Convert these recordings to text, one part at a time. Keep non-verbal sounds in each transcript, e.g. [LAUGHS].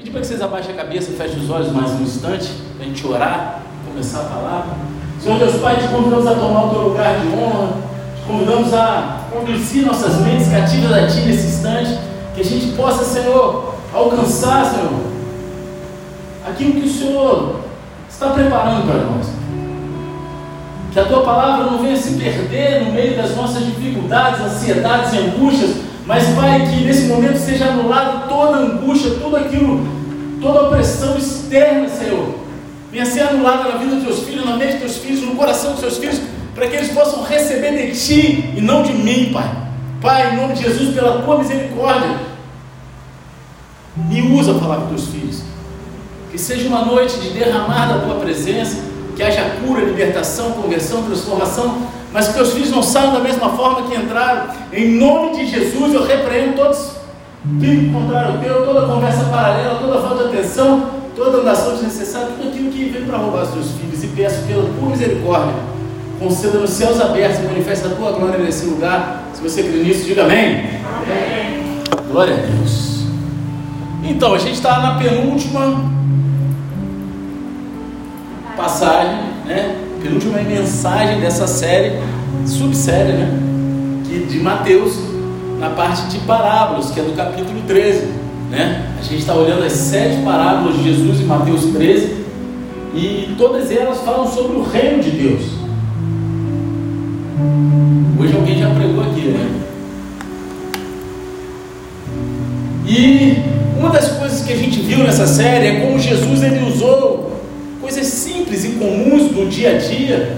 Pedir para que vocês abaixem a cabeça, fechem os olhos mais um instante, para a gente orar, começar a falar. Senhor Deus Pai, te convidamos a tomar o teu lugar de honra, te convidamos a conduzir nossas mentes cativas a Ti nesse instante, que a gente possa, Senhor, alcançar, Senhor, aquilo que o Senhor está preparando para nós. Que a tua palavra não venha se perder no meio das nossas dificuldades, ansiedades e angústias, mas, Pai, que nesse momento seja anulado toda angústia, tudo aquilo, toda opressão externa, Senhor. Venha ser anulada na vida dos teus filhos, na mente dos teus filhos, no coração dos teus filhos, para que eles possam receber de Ti e não de mim, Pai. Pai, em nome de Jesus, pela tua misericórdia, me usa para falar com teus filhos. Que seja uma noite de derramar da tua presença, que haja cura, libertação, conversão, transformação, mas que teus filhos não saiam da mesma forma que entraram. Em nome de Jesus, eu repreendo todos tudo contrário ao teu, toda conversa paralela, toda falta de atenção, toda andação desnecessária, tudo aquilo que vem para roubar os teus filhos. E peço pela tua misericórdia, conceda nos céus abertos e manifesta a tua glória nesse lugar. Se você crê nisso, diga amém. Amém. Glória a Deus. Então, a gente está na penúltima passagem, né? Penúltima mensagem dessa série, subsérie, né? Que, de Mateus, na parte de parábolas, que é do capítulo 13, né? A gente está olhando as sete parábolas de Jesus em Mateus 13 e todas elas falam sobre o reino de Deus. Hoje alguém já pregou aqui, né? E uma das coisas que a gente viu nessa série é como Jesus ele usou coisas simples e comuns do dia a dia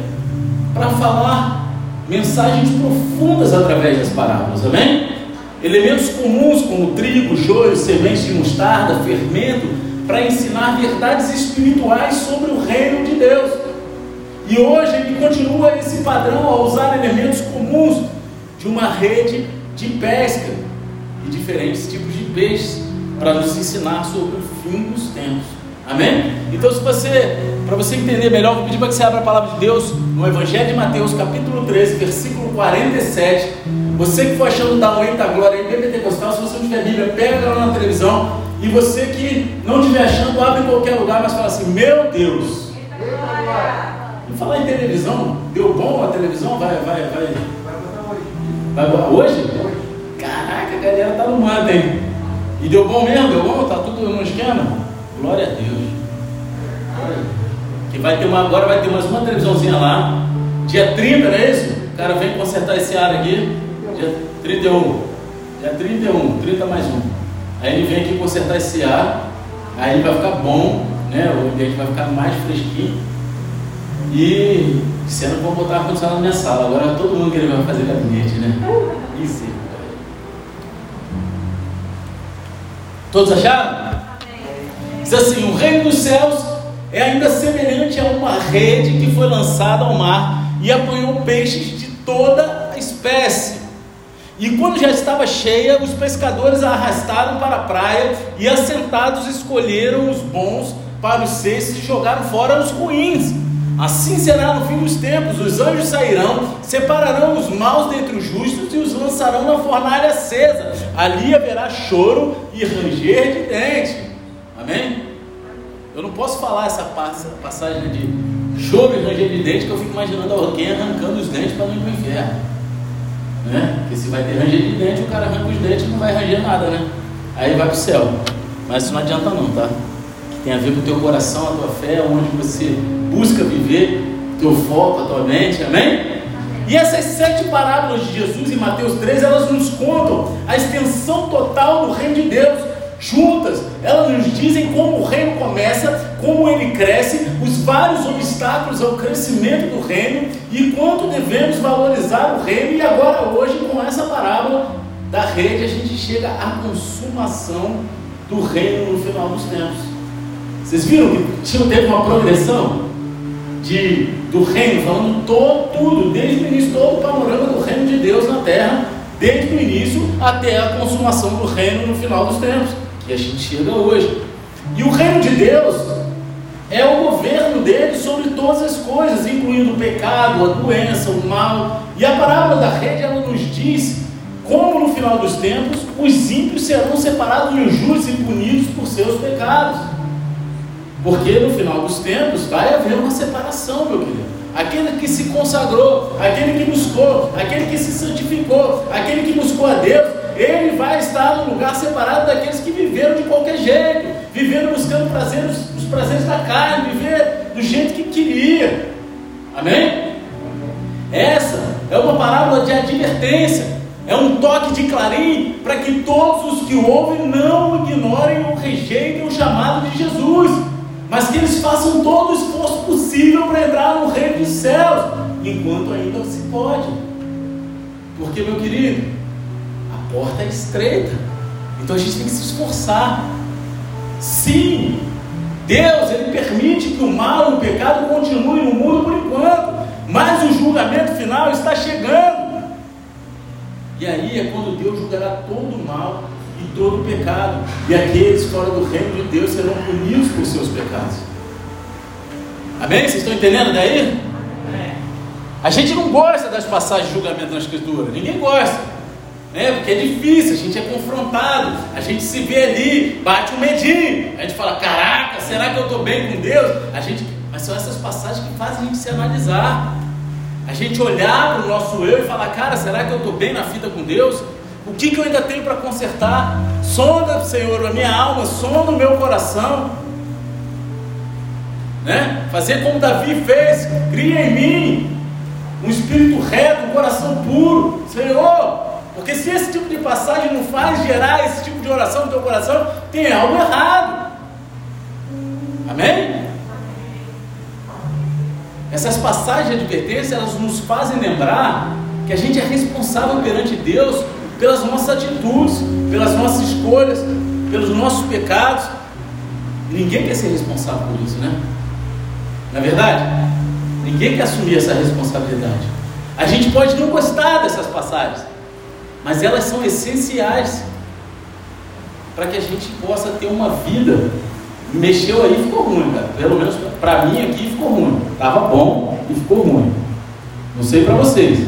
para falar mensagens profundas através das parábolas, amém? Elementos comuns como trigo, joio, sementes de mostarda, fermento, para ensinar verdades espirituais sobre o reino de Deus. E hoje ele continua esse padrão a usar elementos comuns de uma rede de pesca e diferentes tipos de peixes para nos ensinar sobre o fim dos tempos. Amém? Então, se você, para você entender melhor, vou pedir para que você abra a palavra de Deus no Evangelho de Mateus, capítulo 13, versículo 47. Você que for achando dar um da glória bem pentecostal, se você não tiver Bíblia, pega ela na televisão. E você que não estiver achando, abre em qualquer lugar, mas fala assim: Meu Deus! E falar em televisão, deu bom a televisão? Vai, vai, vai. Vai hoje? Caraca, a galera tá no mando, hein? E deu bom mesmo? Deu bom? Tá tudo no esquema? Glória a Deus. Que vai ter uma, agora vai ter mais uma televisãozinha lá. Dia 30, não é isso? O cara vem consertar esse ar aqui. Dia 31. Dia 31, 30 mais um. Aí ele vem aqui consertar esse ar. Aí ele vai ficar bom, né? O ambiente vai ficar mais fresquinho. E sendo que vou botar ar-condicionado na minha sala. Agora todo mundo querendo fazer gabinete, né? Isso. Todos acharam? Diz assim: o reino dos céus é ainda semelhante a uma rede que foi lançada ao mar e apanhou peixes de toda a espécie. E quando já estava cheia, os pescadores a arrastaram para a praia e, assentados, escolheram os bons para os cestos e jogaram fora os ruins. Assim será no fim dos tempos: os anjos sairão, separarão os maus dentre os justos e os lançarão na fornalha acesa. Ali haverá choro e ranger de dentes. Amém? Eu não posso falar essa passagem de choro e ranger de dentes que eu fico imaginando alguém arrancando os dentes para não ir para o inferno. Né? Porque se vai ter ranger de dente, o cara arranca os dentes e não vai ranger nada, né? Aí vai para o céu. Mas isso não adianta não, tá? Tem a ver com o teu coração, a tua fé, onde você busca viver, teu foco, a tua mente, amém? E essas sete parábolas de Jesus em Mateus 13, elas nos contam a extensão total do reino de Deus. Juntas, elas nos dizem como o reino começa, como ele cresce, os vários obstáculos ao crescimento do reino e quanto devemos valorizar o reino. E agora, hoje, com essa parábola da rede, a gente chega à consumação do reino no final dos tempos. Vocês viram que teve uma progressão de, do reino, falando todo, tudo, desde o início, todo o panorama do reino de Deus na terra, desde o início até a consumação do reino no final dos tempos, a gente chega hoje. E o reino de Deus é o governo dele sobre todas as coisas, incluindo o pecado, a doença, o mal. E a parábola da rede ela nos diz como no final dos tempos os ímpios serão separados dos justos e punidos por seus pecados. Porque no final dos tempos vai haver uma separação, meu querido. Aquele que se consagrou, aquele que buscou, aquele que se santificou, aquele que buscou a Deus, ele vai estar no lugar separado daqueles que viveram de qualquer jeito, viveram buscando os prazeres da carne, viver do jeito que queria. Amém? Essa é uma parábola de advertência, é um toque de clarim para que todos os que ouvem não ignorem ou rejeitem o chamado de Jesus, mas que eles façam todo o esforço possível para entrar no reino dos céus, enquanto ainda se pode. Porque, meu querido, porta é estreita, então a gente tem que se esforçar. Sim, Deus ele permite que o mal, o pecado continue no mundo por enquanto, mas o julgamento final está chegando. E aí é quando Deus julgará todo o mal e todo o pecado, e aqueles fora do reino de Deus serão punidos por seus pecados. Amém? Vocês estão entendendo daí? A gente não gosta das passagens de julgamento na Escritura, ninguém gosta né? Porque é difícil, a gente é confrontado, a gente se vê ali, bate um medinho, a gente fala, caraca, será que eu estou bem com Deus? A gente, mas são essas passagens que fazem a gente se analisar, a gente olhar para o nosso eu e falar, cara, será que eu estou bem na fita com Deus? O que, que eu ainda tenho para consertar? Sonda, Senhor, a minha alma, sonda o meu coração. Né? Fazer como Davi fez, cria em mim um espírito reto, um coração puro. Senhor, porque se esse tipo de passagem não faz gerar esse tipo de oração no teu coração, tem algo errado. Amém? Essas passagens de advertência, elas nos fazem lembrar que a gente é responsável perante Deus pelas nossas atitudes, pelas nossas escolhas, pelos nossos pecados. Ninguém quer ser responsável por isso, né? Na é verdade, ninguém quer assumir essa responsabilidade. A gente pode não gostar dessas passagens, mas elas são essenciais para que a gente possa ter uma vida. Mexeu aí ficou ruim, cara. Pelo menos para mim aqui ficou ruim. Tava bom e ficou ruim. Não sei para vocês.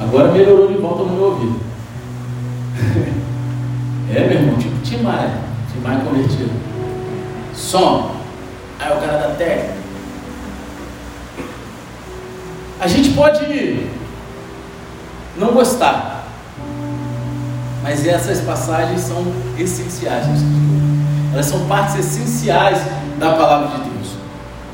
Agora melhorou de volta no meu ouvido. [LAUGHS] é, meu irmão, tipo Timai. Timai convertido. Som. Aí o cara da técnica. A gente pode não gostar mas essas passagens são essenciais Elas são partes essenciais da palavra de Deus.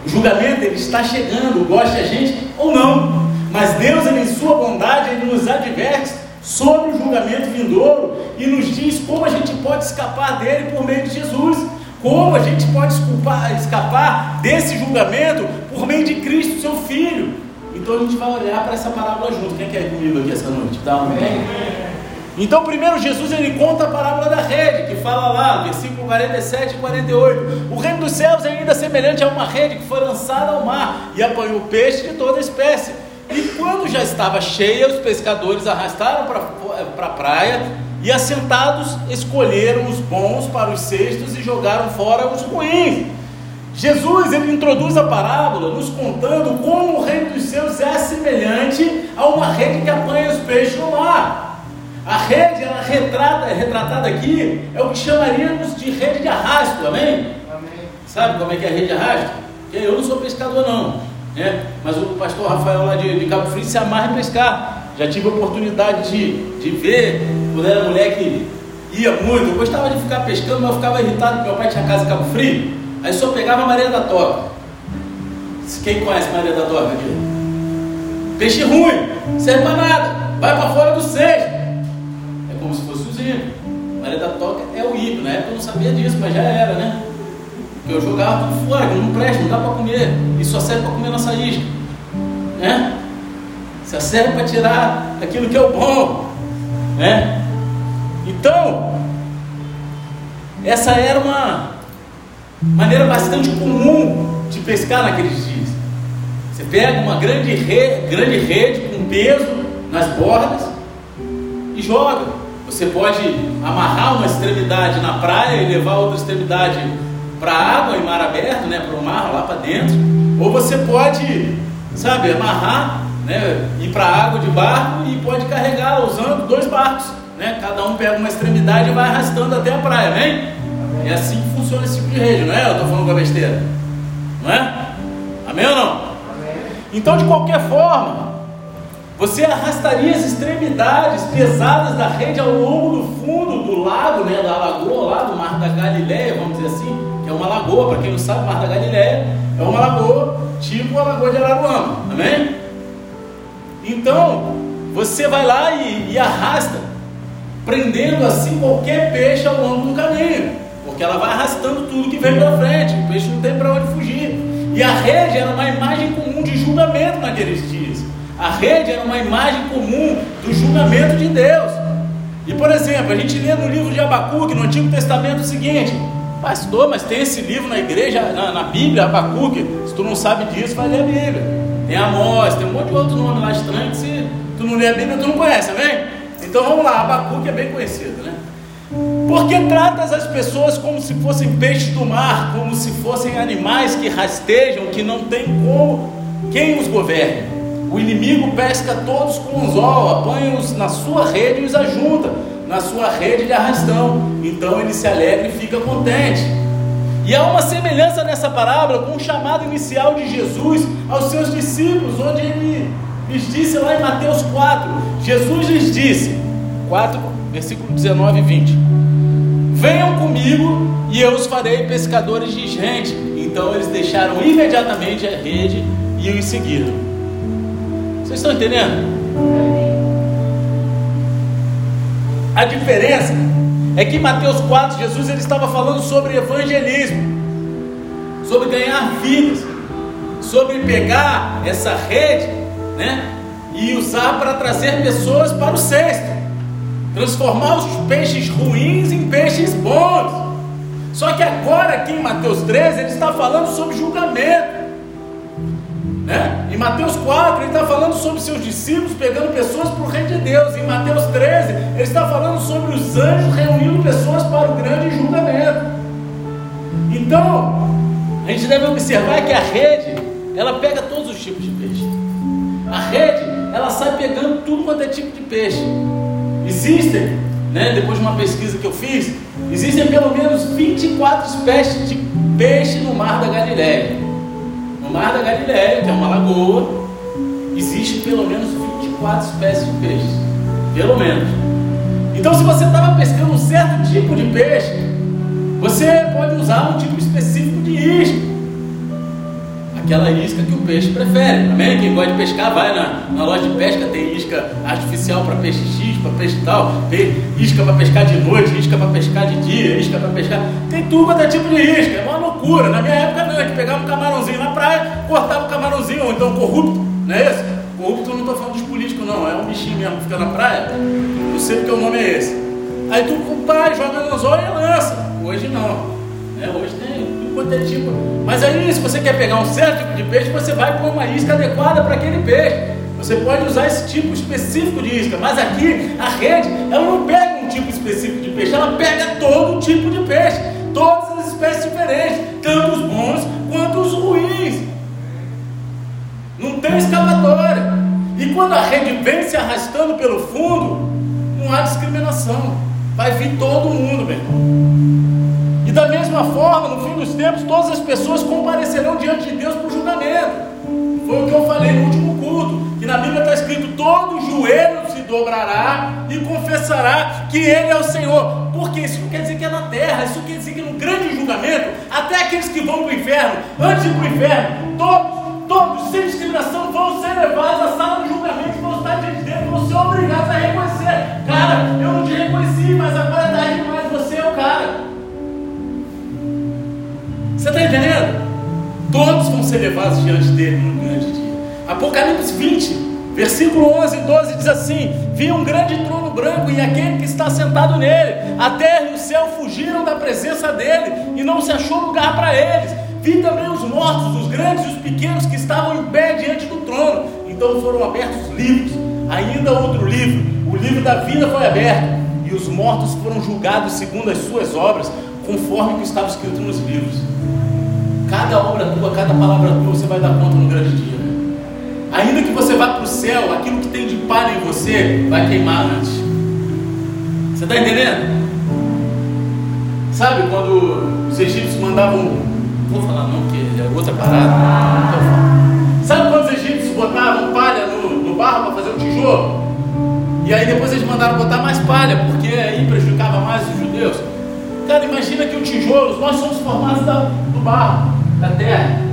O julgamento ele está chegando, goste a gente ou não. Mas Deus, ele, em sua bondade, ele nos adverte sobre o julgamento vindouro e nos diz como a gente pode escapar dele por meio de Jesus. Como a gente pode escapar, desse julgamento por meio de Cristo, seu Filho. Então a gente vai olhar para essa parábola junto. Quem quer ir comigo aqui essa noite? Dá um amém. Então, primeiro Jesus ele conta a parábola da rede, que fala lá, versículo 47 e 48. O reino dos céus é ainda semelhante a uma rede que foi lançada ao mar e apanhou peixe de toda espécie. E quando já estava cheia, os pescadores arrastaram para a pra praia e, assentados, escolheram os bons para os cestos e jogaram fora os ruins. Jesus ele introduz a parábola nos contando como o reino dos céus é semelhante a uma rede que apanha os peixes no mar. A rede, ela retrata, retratada aqui, é o que chamaríamos de rede de arrasto, amém? amém? Sabe como é que é a rede de arrasto? Eu não sou pescador não, né? mas o pastor Rafael lá de, de Cabo Frio se amarra em pescar. Já tive a oportunidade de, de ver, quando era moleque, ia muito, eu gostava de ficar pescando, mas eu ficava irritado porque meu pai tinha casa em Cabo Frio, aí só pegava a Maria da Toca. Quem conhece Maria da Toca aqui? Peixe ruim, serve para nada, vai para fora do cesto Toca é o hino. Na época eu não sabia disso, mas já era, né? Porque eu jogava tudo fora, não presta, não dá para comer. E só serve para comer nossa isca. Né? Só serve para tirar aquilo que é o bom. Né? Então, essa era uma maneira bastante comum de pescar naqueles dias. Você pega uma grande rede, grande rede com peso nas bordas e joga. Você pode amarrar uma extremidade na praia e levar outra extremidade para a água em mar aberto, né, para o mar lá para dentro. Ou você pode, sabe, amarrar, né, ir para a água de barco e pode carregar usando dois barcos, né? Cada um pega uma extremidade e vai arrastando até a praia, vem? É assim que funciona esse tipo de rede, não é? Eu estou falando com a besteira. Não é? Amém ou não? Então, de qualquer forma, você arrastaria as extremidades pesadas da rede ao longo do fundo do lago, né, da lagoa lá do Mar da Galileia, vamos dizer assim, que é uma lagoa, para quem não sabe, Mar da Galileia é uma lagoa, tipo a lagoa de Araruama, amém? Então, você vai lá e, e arrasta, prendendo assim qualquer peixe ao longo do caminho, porque ela vai arrastando tudo que vem pela frente, o peixe não tem para onde fugir. E a rede era uma imagem comum de julgamento naqueles dias. A rede era uma imagem comum do julgamento de Deus. E por exemplo, a gente lê no livro de Abacuque, no Antigo Testamento, o seguinte: Pastor, mas tem esse livro na igreja, na, na Bíblia, Abacuque. Se tu não sabe disso, vai ler a Bíblia. Tem Amós, tem um monte de outros nomes lá estranhos que se tu não lê a Bíblia, tu não conhece, amém? Então vamos lá, Abacuque é bem conhecido, né? Porque tratas as pessoas como se fossem peixes do mar, como se fossem animais que rastejam, que não tem como quem os governe. O inimigo pesca todos com anzol, apanha-os na sua rede e os ajunta, na sua rede de arrastão. Então ele se alegra e fica contente. E há uma semelhança nessa parábola com o chamado inicial de Jesus aos seus discípulos, onde ele lhes disse lá em Mateus 4: Jesus lhes disse, 4, versículo 19 e 20: Venham comigo e eu os farei pescadores de gente. Então eles deixaram imediatamente a rede e os seguiram. Vocês estão entendendo? A diferença é que em Mateus 4, Jesus ele estava falando sobre evangelismo, sobre ganhar vidas, sobre pegar essa rede, né, e usar para trazer pessoas para o cesto, transformar os peixes ruins em peixes bons. Só que agora aqui em Mateus 13 ele está falando sobre julgamento. Né? Em Mateus 4, ele está falando sobre seus discípulos pegando pessoas para o reino de Deus. Em Mateus 13, ele está falando sobre os anjos reunindo pessoas para o grande julgamento. Então, a gente deve observar que a rede, ela pega todos os tipos de peixe. A rede, ela sai pegando tudo quanto é tipo de peixe. Existem, né, depois de uma pesquisa que eu fiz, existem pelo menos 24 espécies de peixe no mar da Galileia. No Mar da Galileia, que é uma lagoa, existe pelo menos 24 espécies de peixes. Pelo menos. Então, se você estava pescando um certo tipo de peixe, você pode usar um tipo específico de isca. Aquela isca que o peixe prefere. Amém? Quem gosta de pescar, vai na, na loja de pesca, tem isca artificial para peixe X, para peixe tal, tem isca para pescar de noite, isca para pescar de dia, isca para pescar. Tem quanto é tipo de isca. É uma loucura. Na minha época não, a gente pegava um camarãozinho na praia, cortava o camarãozinho, ou então corrupto, não é isso? Corrupto não estou falando dos políticos, não, é um bichinho mesmo que fica na praia. Eu sei porque o nome é esse. Aí tu, pai, joga no anzol e lança. Hoje não. É, hoje tem tudo quanto é tipo. Mas aí, se você quer pegar um certo tipo de peixe, você vai com uma isca adequada para aquele peixe. Você pode usar esse tipo específico de isca. Mas aqui, a rede, ela não pega um tipo específico de peixe, ela pega todo tipo de peixe. Todas as espécies diferentes, tanto os bons quanto os ruins. Não tem escapatória. E quando a rede vem se arrastando pelo fundo, não há discriminação. Vai vir todo mundo, meu irmão. E da mesma forma, no fim dos tempos, todas as pessoas comparecerão diante de Deus para o julgamento. Foi o que eu falei no último culto, na Bíblia está escrito: todo joelho se dobrará e confessará que Ele é o Senhor. Porque isso não quer dizer que é na terra, isso quer dizer que no grande julgamento, até aqueles que vão para o inferno, antes de ir para o inferno, todos, todos, sem discriminação, vão ser levados à sala de julgamento vão estar diante de Deus, vão ser obrigados a reconhecer. Cara, eu não te reconheci, mas agora tarde demais, você é o cara. Você está entendendo? Todos vão ser levados diante dele no grande dia. Apocalipse 20, versículo 11 e 12 diz assim: Vi um grande trono branco e aquele que está sentado nele. A terra e o céu fugiram da presença dele e não se achou lugar para eles. Vi também os mortos, os grandes e os pequenos que estavam em pé diante do trono. Então foram abertos livros. Ainda outro livro, o livro da vida foi aberto e os mortos foram julgados segundo as suas obras, conforme o que estava escrito nos livros. Cada obra tua, cada palavra tua, você vai dar conta no grande dia. Ainda que você vá para o céu, aquilo que tem de palha em você vai queimar antes. Você está entendendo? Sabe quando os egípcios mandavam. Vou falar não, porque é outra parada. Então, Sabe quando os egípcios botavam palha no, no barro para fazer o tijolo? E aí depois eles mandaram botar mais palha, porque aí prejudicava mais os judeus. Cara, imagina que o tijolo, nós somos formados da, do barro, da terra.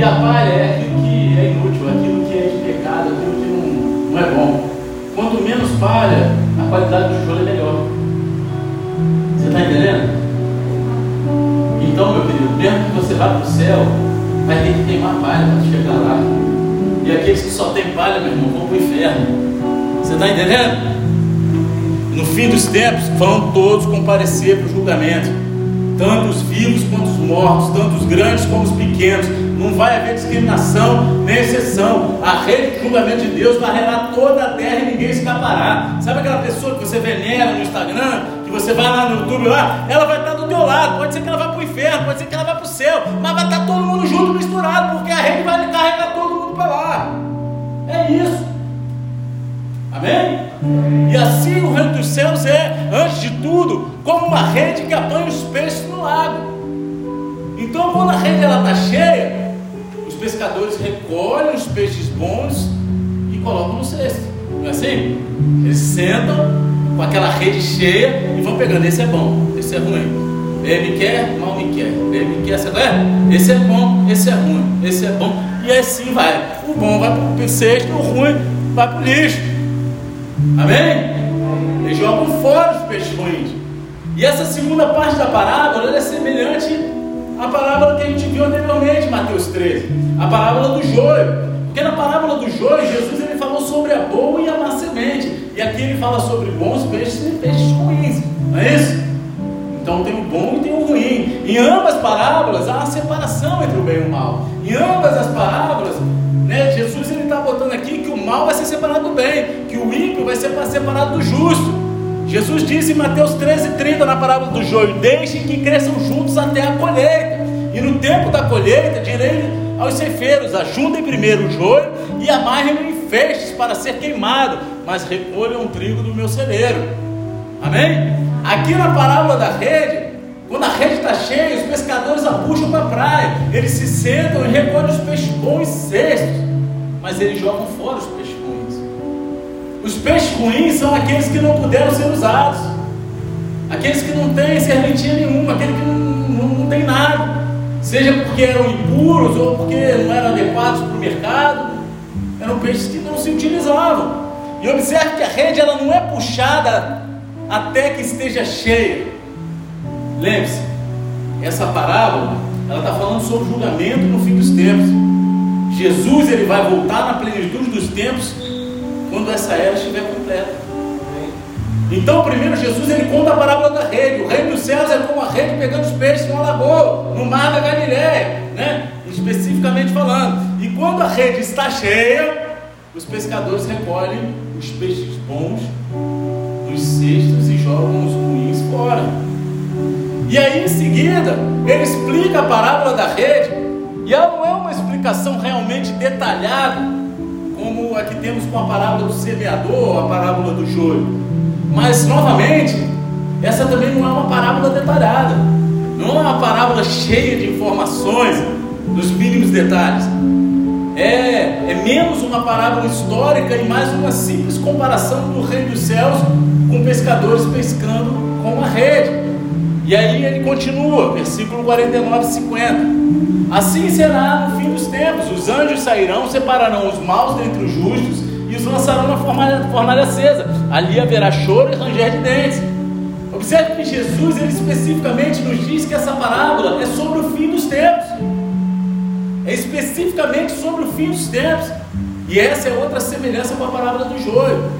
E a palha é aquilo que é inútil, aquilo que é de pecado, aquilo que não, não é bom. Quanto menos palha, a qualidade do tijolo é melhor. Você está entendendo? Então, meu querido, mesmo que você vá para o céu, vai ter que queimar palha para chegar lá. E aqueles que só têm palha, meu irmão, vão para o inferno. Você está entendendo? No fim dos tempos, vão todos comparecer para o julgamento, tanto os vivos quanto os mortos, tanto os grandes como os pequenos. Não vai haver discriminação nem exceção. A rede de julgamento de Deus varrerá toda a terra e ninguém escapará. Sabe aquela pessoa que você venera no Instagram, que você vai lá no YouTube lá, ela vai estar do teu lado. Pode ser que ela vá para o inferno, pode ser que ela vá para o céu, mas vai estar todo mundo junto misturado, porque a rede vai carregar todo mundo para lá. É isso. Amém? E assim o reino dos céus é, antes de tudo, como uma rede que apanha os peixes no lago. Então, quando a rede está cheia, pescadores recolhem os peixes bons e colocam no cesto. Não é assim? Eles sentam com aquela rede cheia e vão pegando. Esse é bom, esse é ruim. Ele me quer, mal me quer. Ele me quer, você vai? Esse é bom, esse é ruim, esse é bom. E assim vai. O bom vai para o cesto, o ruim vai para o lixo. Amém? Eles jogam fora os peixes ruins. E essa segunda parte da parábola é semelhante à parábola que a gente viu anteriormente, Mateus 13. A parábola do joio. Porque na parábola do joio, Jesus ele falou sobre a boa e a má semente. E aqui ele fala sobre bons peixes e peixes ruins. Não é isso? Então tem o bom e tem o ruim. Em ambas parábolas há uma separação entre o bem e o mal. Em ambas as parábolas, né, Jesus ele está botando aqui que o mal vai ser separado do bem, que o ímpio vai ser separado do justo. Jesus disse em Mateus 13,30 na parábola do joio: Deixem que cresçam juntos até a colheita. E no tempo da colheita, direi aos ceifeiros: Ajuntem primeiro o joio e amarrem-no em feixes para ser queimado, mas recolham o trigo do meu celeiro. Amém? Aqui na parábola da rede, quando a rede está cheia, os pescadores a puxam para a praia. Eles se sentam e recolhem os peixes bons cestos, mas eles jogam fora os peixes ruins. Os peixes ruins são aqueles que não puderam ser usados, aqueles que não têm serventia nenhuma, aqueles que não, não, não têm nada, seja porque eram impuros ou porque não eram adequados para o mercado, eram peixes que não se utilizavam. E observe que a rede ela não é puxada até que esteja cheia. Lembre-se, essa parábola, ela está falando sobre o julgamento no fim dos tempos. Jesus ele vai voltar na plenitude dos tempos quando essa era estiver completa. Então, primeiro Jesus ele conta a parábola da rede. O reino dos céus é como a rede pegando os peixes numa lagoa, Falando. E quando a rede está cheia, os pescadores recolhem os peixes bons dos cestos e jogam os ruins fora. E aí em seguida, ele explica a parábola da rede, e ela não é uma explicação realmente detalhada, como a que temos com a parábola do semeador, a parábola do joio. Mas novamente, essa também não é uma parábola detalhada, não é uma parábola cheia de informações, nos mínimos detalhes. É, é menos uma parábola histórica e mais uma simples comparação do reino dos céus com pescadores pescando com uma rede. E aí ele continua, versículo 49 e 50. Assim será no fim dos tempos: os anjos sairão, separarão os maus dentre os justos e os lançarão na fornalha, fornalha acesa. Ali haverá choro e ranger de dentes. Observe que Jesus ele especificamente nos diz que essa parábola é sobre o fim dos tempos. Especificamente sobre o fim dos tempos. E essa é outra semelhança com a parábola do joio.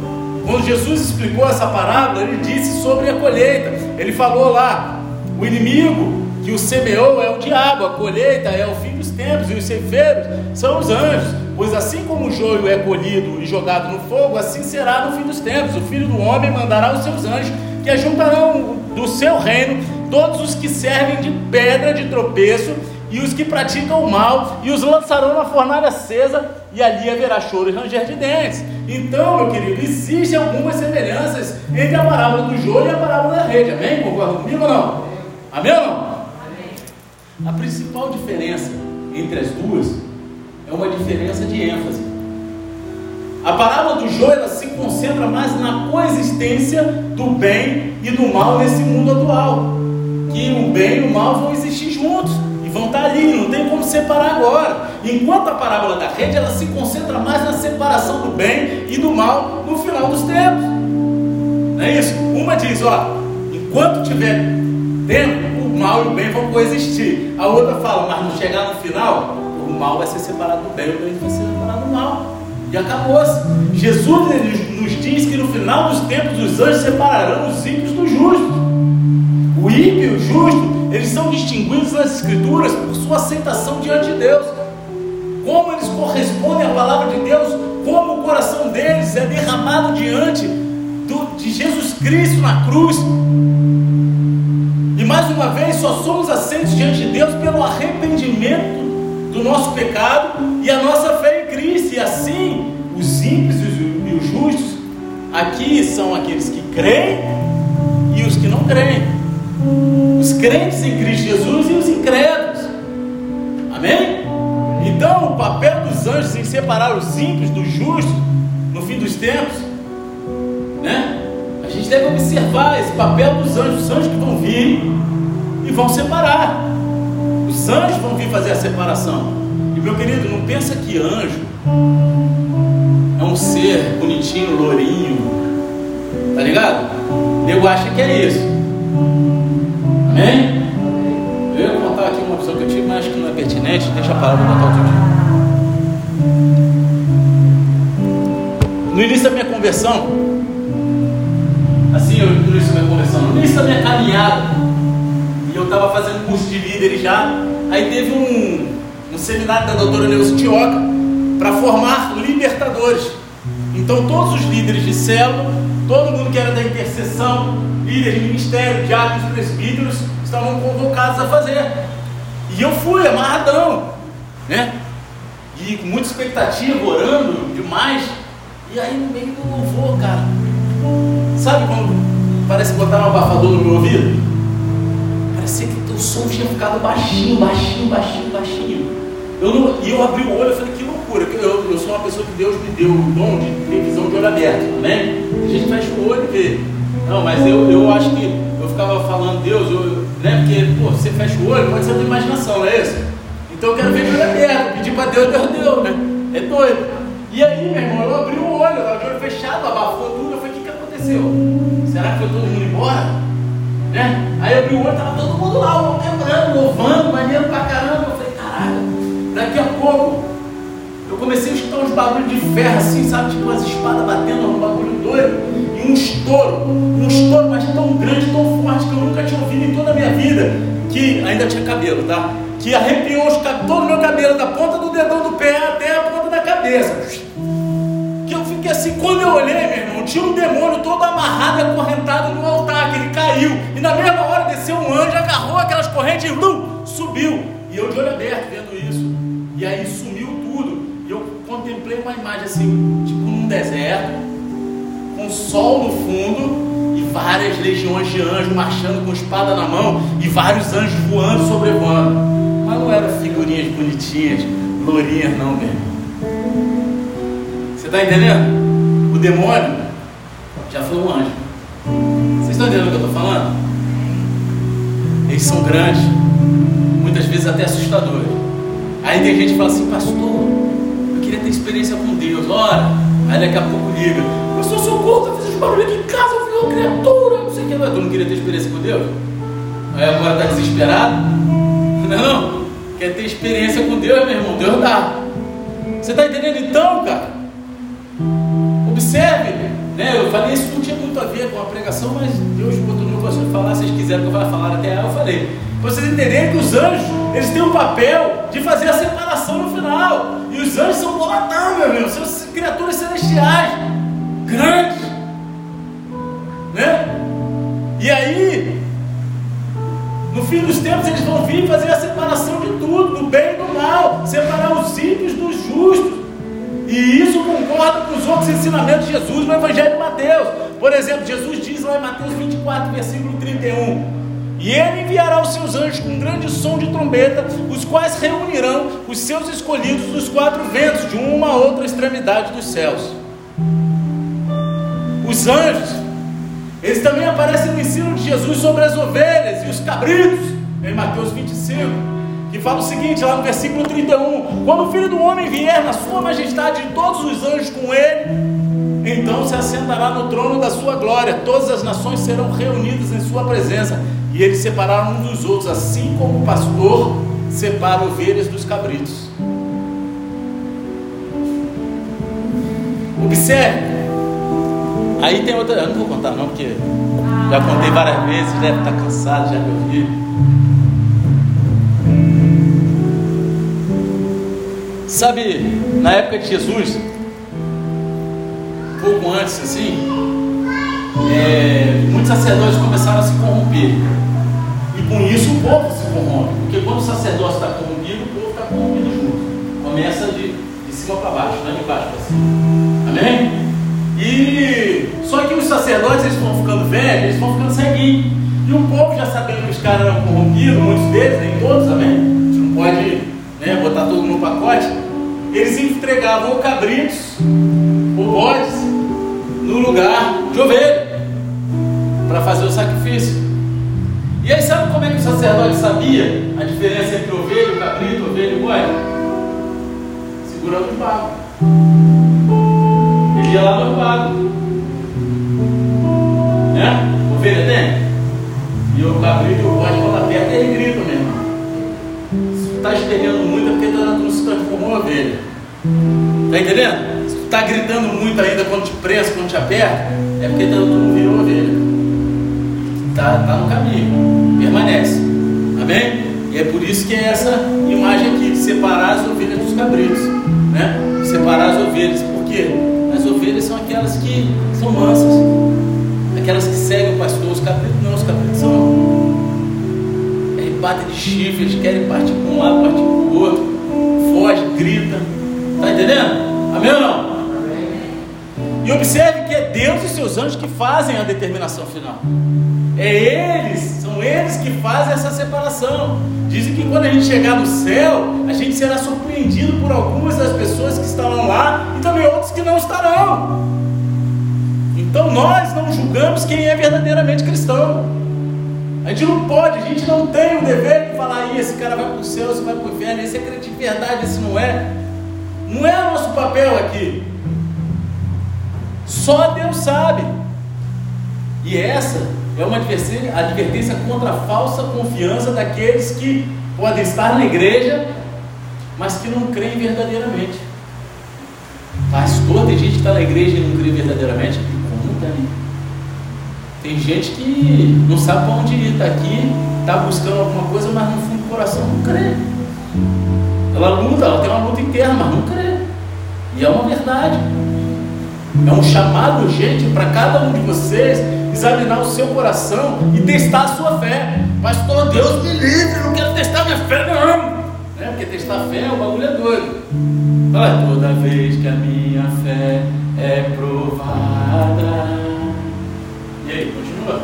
Quando Jesus explicou essa parábola, ele disse sobre a colheita. Ele falou lá: o inimigo que o semeou é o diabo, a colheita é o fim dos tempos, e os ceifeiros são os anjos. Pois assim como o joio é colhido e jogado no fogo, assim será no fim dos tempos. O filho do homem mandará os seus anjos, que ajuntarão do seu reino todos os que servem de pedra de tropeço e os que praticam o mal, e os lançarão na fornalha acesa, e ali haverá choro e ranger de dentes. Então, meu querido, existem algumas semelhanças entre a parábola do joio e a parábola da rede. Amém? Concorda comigo ou não? Amém ou não? Amém. A principal diferença entre as duas é uma diferença de ênfase. A parábola do joio se concentra mais na coexistência do bem e do mal nesse mundo atual. Que o bem e o mal vão existir juntos e estar ali, não tem como separar agora. Enquanto a parábola da rede ela se concentra mais na separação do bem e do mal no final dos tempos. Não é isso? Uma diz, ó, enquanto tiver tempo, o mal e o bem vão coexistir. A outra fala, mas não chegar no final, o mal vai ser separado do bem, o bem vai ser separado do mal. E acabou-se. Jesus nos diz que no final dos tempos os anjos separarão os ímpios dos justos. O ímpio o justo, eles são distinguidos nas Escrituras por sua aceitação diante de Deus. Como eles correspondem à palavra de Deus, como o coração deles é derramado diante do, de Jesus Cristo na cruz. E mais uma vez, só somos aceitos diante de Deus pelo arrependimento do nosso pecado e a nossa fé em Cristo. E assim, os ímpios e os justos aqui são aqueles que creem e os que não creem. Os crentes em Cristo Jesus e os incrédulos. Amém? Então, o papel dos anjos em separar os ímpios dos justos no fim dos tempos, né? A gente deve observar esse papel dos anjos, os anjos que vão vir e vão separar. Os anjos vão vir fazer a separação. E meu querido, não pensa que anjo é um ser bonitinho, lourinho. Tá ligado? Nego acha que é isso. Amém? Eu ia contar aqui uma visão que eu tive, mas acho que não é pertinente. Deixa parar para contar outro dia. No início da minha conversão, assim, eu, no início da minha conversão, no início da minha caminhada, e eu estava fazendo curso de líderes já. Aí teve um, um seminário da doutora Neuza Tioca para formar libertadores. Então todos os líderes de célula, todo mundo que era da intercessão, líderes de ministério, diáconos, presbíteros, estavam convocados a fazer. E eu fui amarradão, né? E com muita expectativa, orando demais. E aí no meio do louvor, cara, sabe quando parece botar um abafador no meu ouvido? parecia que o som tinha ficado baixinho, baixinho, baixinho, baixinho. Eu não, e eu abri o olho e falei, eu, eu sou uma pessoa que Deus me deu o dom de ter visão de olho aberto, amém? A gente fecha o olho e vê. Não, mas eu, eu acho que eu ficava falando, Deus, eu, né? Porque, pô, você fecha o olho, pode ser a tua imaginação, não é isso? Então eu quero ver de olho aberto, pedir para Deus, Deus deu, né? É doido. E aí, meu irmão, eu abri o olho, eu estava de olho fechado, abafou tudo, eu falei, o que, que aconteceu? Será que foi todo mundo embora? Né? Aí eu abri o olho, estava todo mundo lá, lembrando, louvando, maneiro pra caramba. Eu falei, caraca, daqui a pouco eu comecei a escutar uns barulhos de ferro assim, sabe? Tipo umas espadas batendo, um bagulho doido. E um estouro, um estouro, mas tão grande, tão forte que eu nunca tinha ouvido em toda a minha vida. Que ainda tinha cabelo, tá? Que arrepiou os, todo o meu cabelo, da ponta do dedão do pé até a ponta da cabeça. Que eu fiquei assim, quando eu olhei, meu irmão, tinha um demônio todo amarrado e acorrentado no altar, que ele caiu. E na mesma hora desceu um anjo, agarrou aquelas correntes e lum, subiu. E eu de olho aberto vendo isso. E aí sumiu contemplei uma imagem assim, tipo num deserto, com sol no fundo e várias legiões de anjos marchando com espada na mão e vários anjos voando, sobrevoando. Mas não eram figurinhas bonitinhas, lourinhas, não, meu. Você está entendendo? O demônio já foi um anjo. Vocês estão entendendo o que eu estou falando? Eles são grandes, muitas vezes até assustadores. Aí tem gente que fala assim, pastor, queria ter experiência com Deus. Ora, aí daqui a pouco liga, pastor, socorro, tá fazendo barulho aqui em casa, eu vi uma criatura, não sei o que. Mas tu não queria ter experiência com Deus? Aí agora está desesperado? Não, é não. Quer ter experiência com Deus, meu irmão? Deus dá. Você está entendendo então, cara? Observe, né? Eu falei isso não tinha muito a ver com a pregação, mas Deus botou no coração de falar, vocês quiseram que eu vá falar até aí, eu falei. Vocês entenderem que os anjos, eles têm o papel de fazer a separação no final. Os anjos são boladão, meu irmão, são criaturas celestiais, grandes. Né? E aí, no fim dos tempos, eles vão vir fazer a separação de tudo, do bem e do mal, separar os ímpios dos justos. E isso concorda com os outros ensinamentos de Jesus no Evangelho de Mateus. Por exemplo, Jesus diz lá em Mateus 24, versículo 31: E ele enviará os seus anjos com um grande som de trombeta, os quais reunirão os seus escolhidos dos quatro ventos, de uma a outra extremidade dos céus. Os anjos, eles também aparecem no ensino de Jesus sobre as ovelhas e os cabritos, em Mateus 25, que fala o seguinte, lá no versículo 31: Quando o filho do homem vier na sua majestade e todos os anjos com ele, então se assentará no trono da sua glória, todas as nações serão reunidas em sua presença, e eles separaram uns dos outros, assim como o pastor separa ovelhas dos cabritos. Observe. Aí tem outra, eu não vou contar não, porque já contei várias vezes, deve estar cansado já de ouvir. Sabe, na época de Jesus, pouco antes assim, é, muitos sacerdotes começaram a se corromper. E com isso o povo se corrompe. Porque quando o sacerdócio está corrompido, o povo está corrompido junto. Começa de, de cima para baixo, não é de baixo para cima. Amém? E só que os sacerdotes eles vão ficando velhos, eles vão ficando ceguinhos. E o povo já sabendo que os caras eram corrompidos, muitos deles, nem todos, amém? Gente não pode né, botar todo no pacote. Eles entregavam cabritos ou bodes no lugar de ovelha para fazer o sacrifício. E aí sabe como é que o sacerdote sabia a diferença entre ovelha, cabrito, ovelha e boi? Segurando o pago. Ele ia lá no pago. Né? Ovelha tem? E o cabrito e o vão lá perto e ele grita mesmo. Se está espelhando muito é porque está dando se como uma ovelha. Está entendendo? está gritando muito ainda quando te pressa, quando te aperta, é porque tu não virou ovelha. Está tá no caminho, permanece. Amém? E é por isso que é essa imagem aqui, de separar as ovelhas dos cabritos. Né? Separar as ovelhas. Por quê? As ovelhas são aquelas que são mansas. Aquelas que seguem o pastor. Os cabritos não, os cabritos são. É, batem de chifres, querem partir para um lado, partir para o outro. Foge, grita. Está entendendo? Amém ou não? E observe que é Deus e seus anjos que fazem a determinação final. É eles, são eles que fazem essa separação. Dizem que quando a gente chegar no céu, a gente será surpreendido por algumas das pessoas que estarão lá e também outros que não estarão. Então nós não julgamos quem é verdadeiramente cristão. A gente não pode, a gente não tem o dever de falar, esse cara vai para o céu, esse vai para o inferno, esse é crente de verdade, esse não é. Não é o nosso papel aqui. Só Deus sabe. E essa é uma advertência contra a falsa confiança daqueles que podem estar na igreja, mas que não creem verdadeiramente. Pastor, tem gente que está na igreja e não crê verdadeiramente? Como tem? Tem gente que não sabe para onde ir, está aqui, está buscando alguma coisa, mas no fundo do coração não crê. Ela luta, ela tem uma luta interna, mas não crê. E é uma verdade. É um chamado urgente para cada um de vocês examinar o seu coração e testar a sua fé. Pastor, Deus me livre, não quero testar minha fé, não. Né? Porque testar fé é um bagulho é doido. Fala, toda vez que a minha fé é provada. E aí, continua.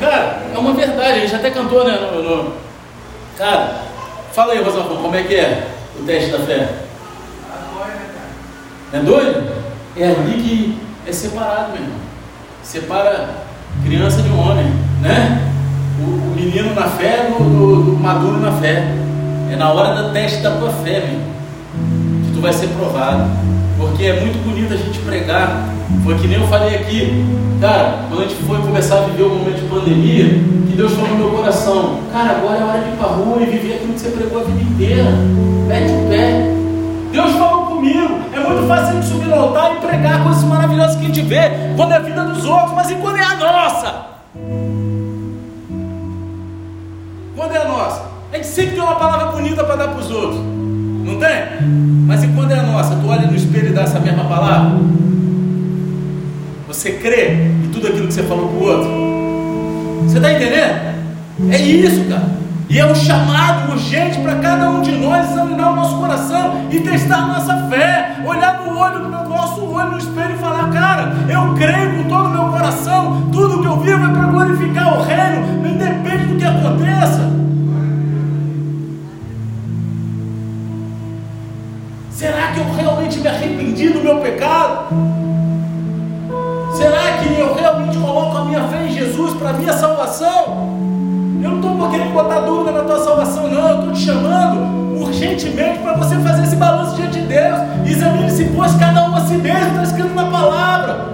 Cara, é uma verdade, a gente até cantou, né? No, no... Cara, fala aí, Rosalvão, como é que é o teste da fé? É doido? É ali que é separado, meu irmão. Separa criança de homem, né? O, o menino na fé do, maduro na fé. É na hora do teste da tua fé, meu irmão, que tu vai ser provado. Porque é muito bonito a gente pregar. Foi que nem eu falei aqui. Cara, quando a gente foi começar a viver o um momento de pandemia, que Deus falou no meu coração, cara, agora é hora de ir para a rua e viver aquilo que você pregou a vida inteira. Mete o pé. Deus falou comigo. É muito fácil no altar e pregar coisas maravilhosas que a gente vê quando é a vida dos outros, mas e quando é a nossa? Quando é a nossa? A gente sempre tem uma palavra bonita para dar para os outros. Não tem? Mas e quando é a nossa? Tu olha no espelho e dá essa mesma palavra? Você crê em tudo aquilo que você falou para o outro? Você está entendendo? É isso, cara. E é um chamado urgente para cada um de nós examinar o nosso coração e testar a nossa fé, olhar no olho nosso olho no espelho e falar: fala, cara, eu creio com todo o meu coração, tudo que eu vivo é para glorificar o reino, não depende do que aconteça. Será que eu realmente me arrependi do meu pecado? Será que eu realmente coloco a minha fé em Jesus para a minha salvação? Eu não estou querendo botar dúvida na tua salvação, não. Eu estou te chamando urgentemente para você fazer esse balanço diante de Deus. Examine-se, pois, cada um a si mesmo, está escrito na palavra.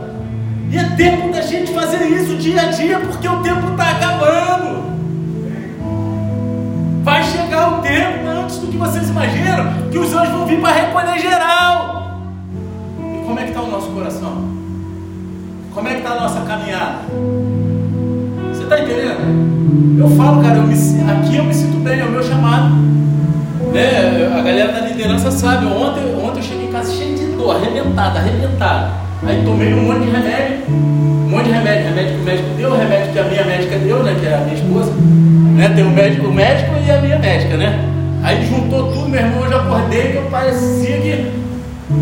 E é tempo da gente fazer isso dia a dia, porque o tempo está acabando. Vai chegar o tempo, antes do que vocês imaginam, que os anjos vão vir para recolher geral. E como é que está o nosso coração? Como é que está a nossa caminhada? Você está entendendo? Eu falo, cara, eu me, aqui eu me sinto bem, é o meu chamado. Né? A galera da liderança sabe. Ontem, ontem eu cheguei em casa cheio de dor, arrebentada, arrebentada. Aí tomei um monte de remédio, um monte de remédio, remédio que o médico deu, remédio que a minha médica deu, né? Que é a minha esposa. Né? Tem o médico, o médico e a minha médica, né? Aí juntou tudo, meu irmão, eu já acordei que eu parecia que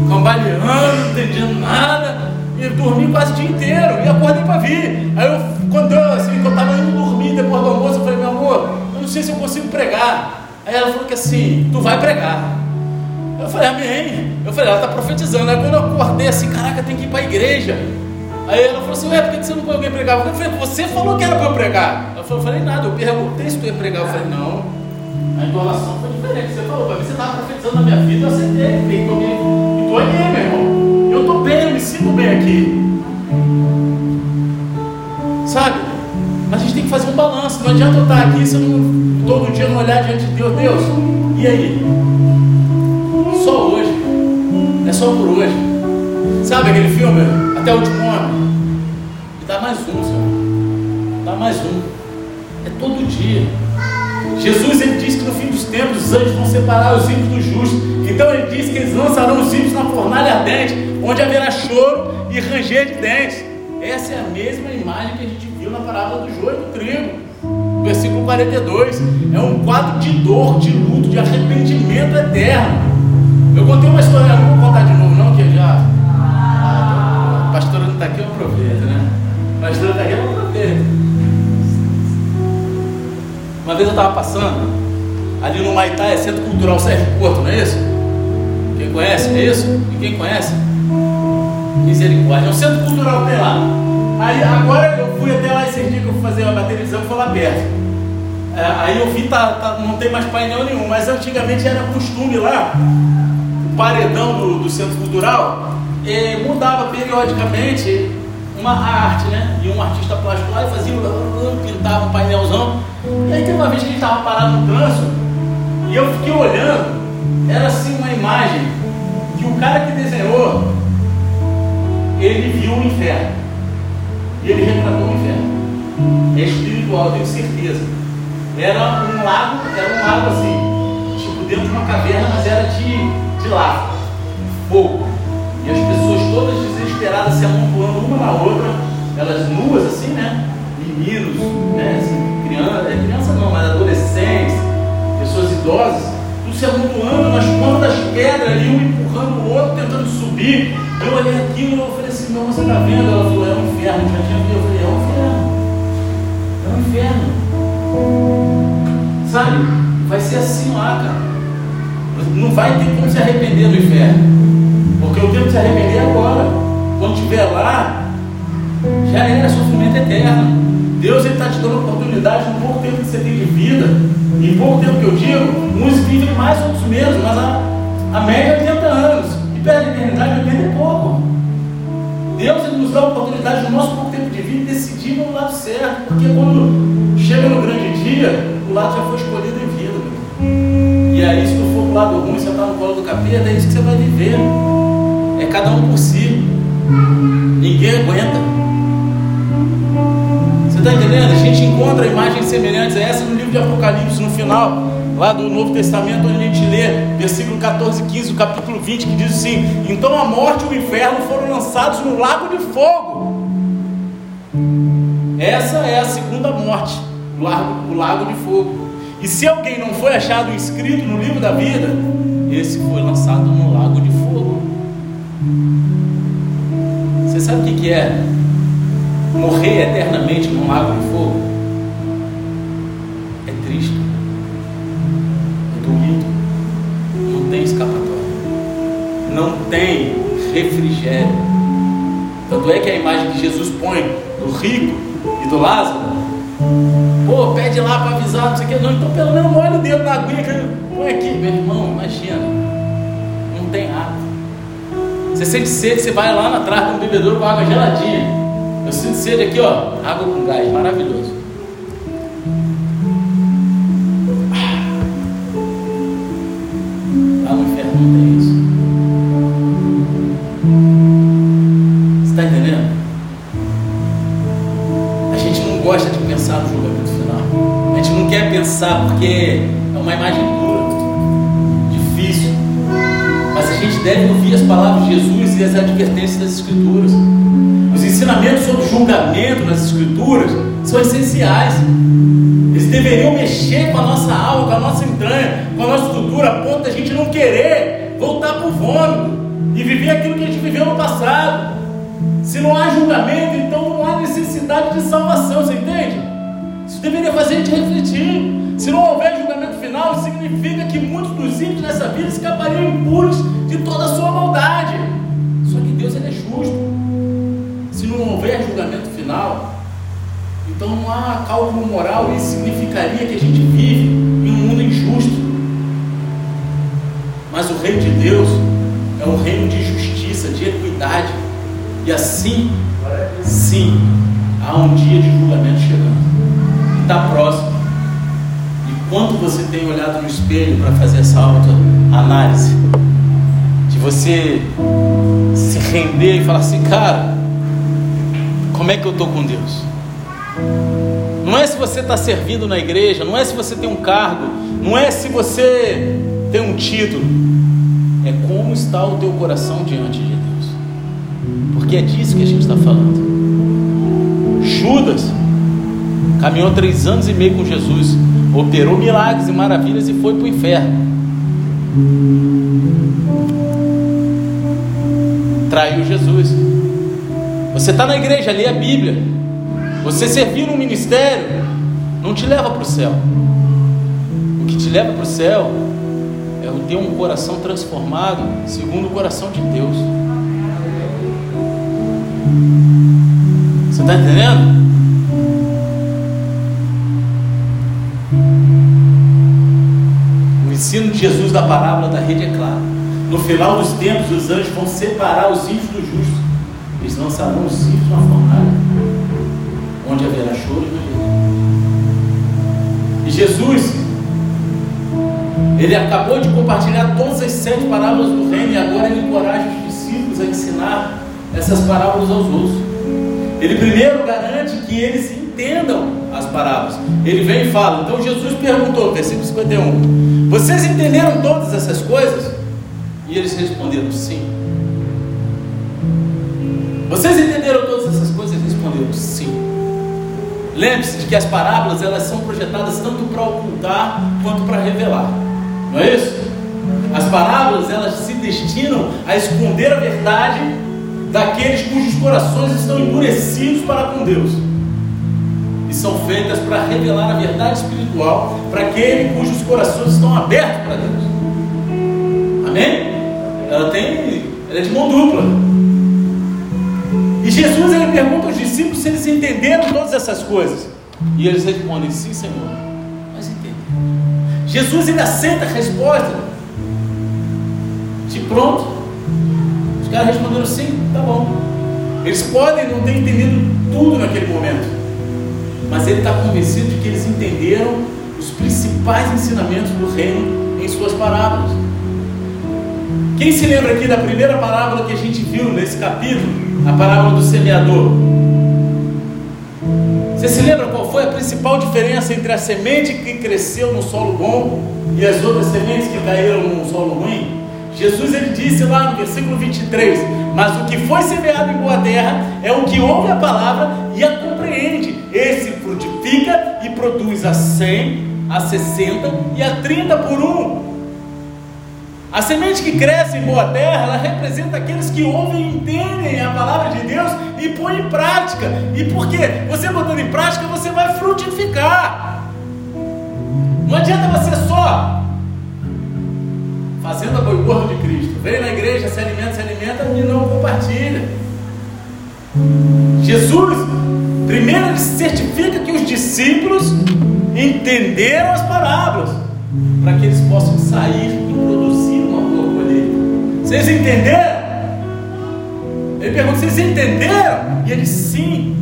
cambaleando, não entendia nada. E dormi quase o dia inteiro. E acordei para vir. Aí eu, quando eu, assim, eu estava indo depois do almoço, eu falei, meu amor, eu não sei se eu consigo pregar. Aí ela falou que assim, tu vai pregar. Eu falei, amém. Eu falei, ela está profetizando. Aí quando eu acordei assim, caraca, tem que ir para a igreja. Aí ela falou assim, ué, por que você não põe alguém pregar? Eu falei, você falou que era para eu pregar. Eu falei, eu falei nada, eu perguntei se tu ia pregar. Eu falei, não. A entonação foi diferente. Você falou, para mim você estava profetizando na minha vida, eu aceitei. E estou aqui, meu irmão. Eu estou bem, eu me sinto bem aqui. Sabe? Mas a gente tem que fazer um balanço. Não adianta eu estar aqui se eu não, todo dia não olhar diante de Deus. Deus, e aí? Só hoje. É só por hoje. Sabe aquele filme? Até o último homem? Me dá mais um, Senhor. Dá mais um. É todo dia. Jesus ele disse que no fim dos tempos os anjos vão separar os ímpios dos justos. Então ele disse que eles lançarão os ímpios na fornalha ardente, onde haverá choro e ranger de dentes. Essa é a mesma imagem que a gente viu na parábola do joio e do trigo. Versículo 42. É um quadro de dor, de luto, de arrependimento eterno. Eu contei uma história, não vou contar de novo, não, que já. A pastora não está aqui, eu aproveito, né? A pastora está aqui, eu aproveito. Uma vez eu estava passando ali no Maitá, é Centro Cultural Sérgio Porto, não é isso? Quem conhece? É isso? Ninguém conhece? Misericórdia. É um centro cultural que tem lá. Aí agora eu fui até lá esse dia que eu fui fazer uma baterização, foi lá perto. É, aí eu vi, tá, tá, não tem mais painel nenhum, mas antigamente era costume lá, o paredão do, do centro cultural, mudava periodicamente uma arte, né? E um artista plástico lá e fazia, pintava um painelzão. E aí tem uma vez que a gente estava parado no trânsito e eu fiquei olhando, era assim uma imagem que o cara que desenhou, ele viu o inferno. E ele retratou o inferno. É espiritual, tenho certeza. Era um lago, era um lago assim, tipo dentro de uma caverna, mas era de, de lava, fogo. E as pessoas todas desesperadas se amontoando uma na outra, elas nuas assim, né? Meninos, né? Assim, criança, é criança não, mas adolescentes, pessoas idosas, tudo se amontoando nas pontas das pedras ali, um empurrando o outro, tentando subir. Eu olhei aquilo e eu falei assim, meu, você está vendo? Ela falou, é um inferno, já tinha visto, eu falei, é um inferno. É um inferno. Sabe? Vai ser assim lá, cara. Não vai ter como se arrepender do inferno. Porque o tempo de se arrepender é agora. Quando estiver lá, já era sofrimento eterno. Deus está te dando oportunidade no pouco tempo que você tem de vida. Em pouco tempo que eu digo, uns vivem mais, outros menos, mas a, a média é 80 anos. E pela eternidade, 80 é pouco. Deus ele nos dá a oportunidade no nosso pouco tempo de vida decidir no lado certo. Porque quando chega no grande dia, o lado já foi escolhido em vida. E aí, se tu for pro lado ruim, você está no colo do capeta, é isso que você vai viver. É cada um por si. Ninguém aguenta. Você está entendendo? A gente encontra imagens semelhantes a essa no livro de Apocalipse, no final, lá do Novo Testamento, onde a gente lê, versículo 14 e 15, o capítulo 20, que diz assim: Então a morte e o inferno foram lançados no lago de fogo. Essa é a segunda morte, o lago, o lago de fogo. E se alguém não foi achado inscrito no livro da vida, esse foi lançado no lago de fogo. Você sabe o que, que é? Morrer eternamente num lago de fogo é triste, não tem escapatória, não tem refrigério. Tanto é que a imagem que Jesus põe do rico e do Lázaro, pô, pede lá para avisar, não sei o que, não, então pelo menos molha o dedo na aguinha que põe aqui, meu irmão, imagina, não tem água. Você sente sede, você vai lá na trás um bebedouro com água geladinha. Eu sinto sede aqui, ó, água com gás, maravilhoso. Advertências das Escrituras. Os ensinamentos sobre julgamento nas Escrituras são essenciais. Eles deveriam mexer com a nossa alma, com a nossa entranha, com a nossa estrutura, a ponto da gente não querer voltar para o vômito e viver aquilo que a gente viveu no passado. Se não há julgamento, então não há necessidade de salvação, você entende? Isso deveria fazer a gente refletir. Se não houver julgamento final, significa que muitos dos ímpios nessa vida escapariam impuros de toda a sua maldade. Só que Deus ele é justo. Se não houver julgamento final, então não há cálculo moral, isso significaria que a gente vive em um mundo injusto. Mas o reino de Deus é um reino de justiça, de equidade. E assim, sim, há um dia de julgamento chegando. Está próximo. E quanto você tem olhado no espelho para fazer essa autoanálise? De você se render e falar assim, cara, como é que eu estou com Deus? Não é se você está servindo na igreja, não é se você tem um cargo, não é se você tem um título, é como está o teu coração diante de Deus, porque é disso que a gente está falando. Judas caminhou três anos e meio com Jesus, operou milagres e maravilhas e foi para o inferno. Traiu Jesus. Você está na igreja, lê a Bíblia. Você servir no ministério não te leva para o céu. O que te leva para o céu é o ter um coração transformado segundo o coração de Deus. Você está entendendo? O ensino de Jesus da parábola da rede é claro. No final dos tempos, os anjos vão separar os ímpios dos justos. Eles lançarão os ímpios na fornalha, onde haverá choro e ranger. E Jesus, ele acabou de compartilhar todas as sete parábolas do reino e agora ele encoraja os discípulos a ensinar essas parábolas aos outros. Ele primeiro garante que eles entendam as parábolas. Ele vem e fala. Então Jesus perguntou, versículo 51, vocês entenderam todas essas coisas? E eles responderam sim. Vocês entenderam todas essas coisas? Eles responderam sim. Lembre-se de que as parábolas elas são projetadas tanto para ocultar quanto para revelar. Não é isso? As parábolas elas se destinam a esconder a verdade daqueles cujos corações estão endurecidos para com Deus. E são feitas para revelar a verdade espiritual para aquele cujos corações estão abertos para Deus. Amém? Ela tem, ela é de mão dupla. E Jesus ele pergunta aos discípulos se eles entenderam todas essas coisas. E eles respondem: Sim, Senhor, nós entendemos. Jesus ele aceita a resposta. De pronto. Os caras responderam: Sim, tá bom. Eles podem não ter entendido tudo naquele momento, mas ele está convencido de que eles entenderam os principais ensinamentos do reino em suas parábolas. Quem se lembra aqui da primeira parábola que a gente viu nesse capítulo? A parábola do semeador. Você se lembra qual foi a principal diferença entre a semente que cresceu no solo bom e as outras sementes que caíram no solo ruim? Jesus ele disse lá no versículo 23: Mas o que foi semeado em boa terra é o que ouve a palavra e a compreende. Esse frutifica e produz a 100, a 60 e a 30 por um. A semente que cresce em boa terra, ela representa aqueles que ouvem e entendem a palavra de Deus e põem em prática. E por quê? Você botando em prática, você vai frutificar. Não adianta você só fazendo a boi gordo de Cristo. Vem na igreja, se alimenta, se alimenta e não compartilha. Jesus, primeiro ele certifica que os discípulos entenderam as parábolas, para que eles possam sair Vocês entenderam? Ele pergunta: vocês entenderam? E ele sim.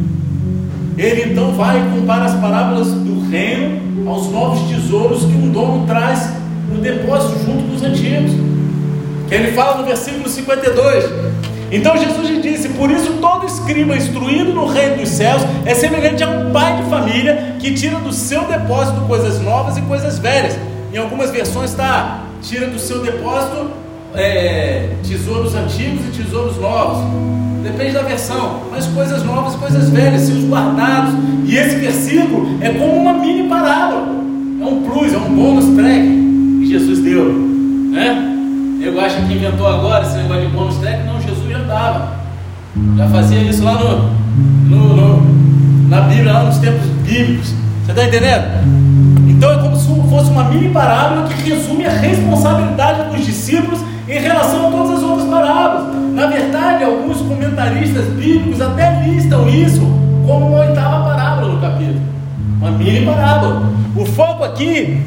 Ele então vai e compara as parábolas do reino aos novos tesouros que um dono traz no depósito junto com os antigos. Que ele fala no versículo 52. Então Jesus lhe disse: Por isso todo escriba instruído no reino dos céus é semelhante a um pai de família que tira do seu depósito coisas novas e coisas velhas. Em algumas versões está tira do seu depósito é, tesouros antigos e tesouros novos. Depende da versão, mas coisas novas e coisas velhas, seus guardados. E esse versículo é como uma mini parábola. É um plus, é um bônus track Jesus deu, né? Eu acho que inventou agora esse negócio de bônus track, não, Jesus já dava, já fazia isso lá no, no, no, na Bíblia, lá nos tempos bíblicos, você está entendendo? Então é como se fosse uma mini parábola que resume a responsabilidade dos discípulos em relação a todas as outras parábolas. Na verdade, alguns comentaristas bíblicos até listam isso como uma oitava parábola no capítulo. Uma mini parábola. O foco aqui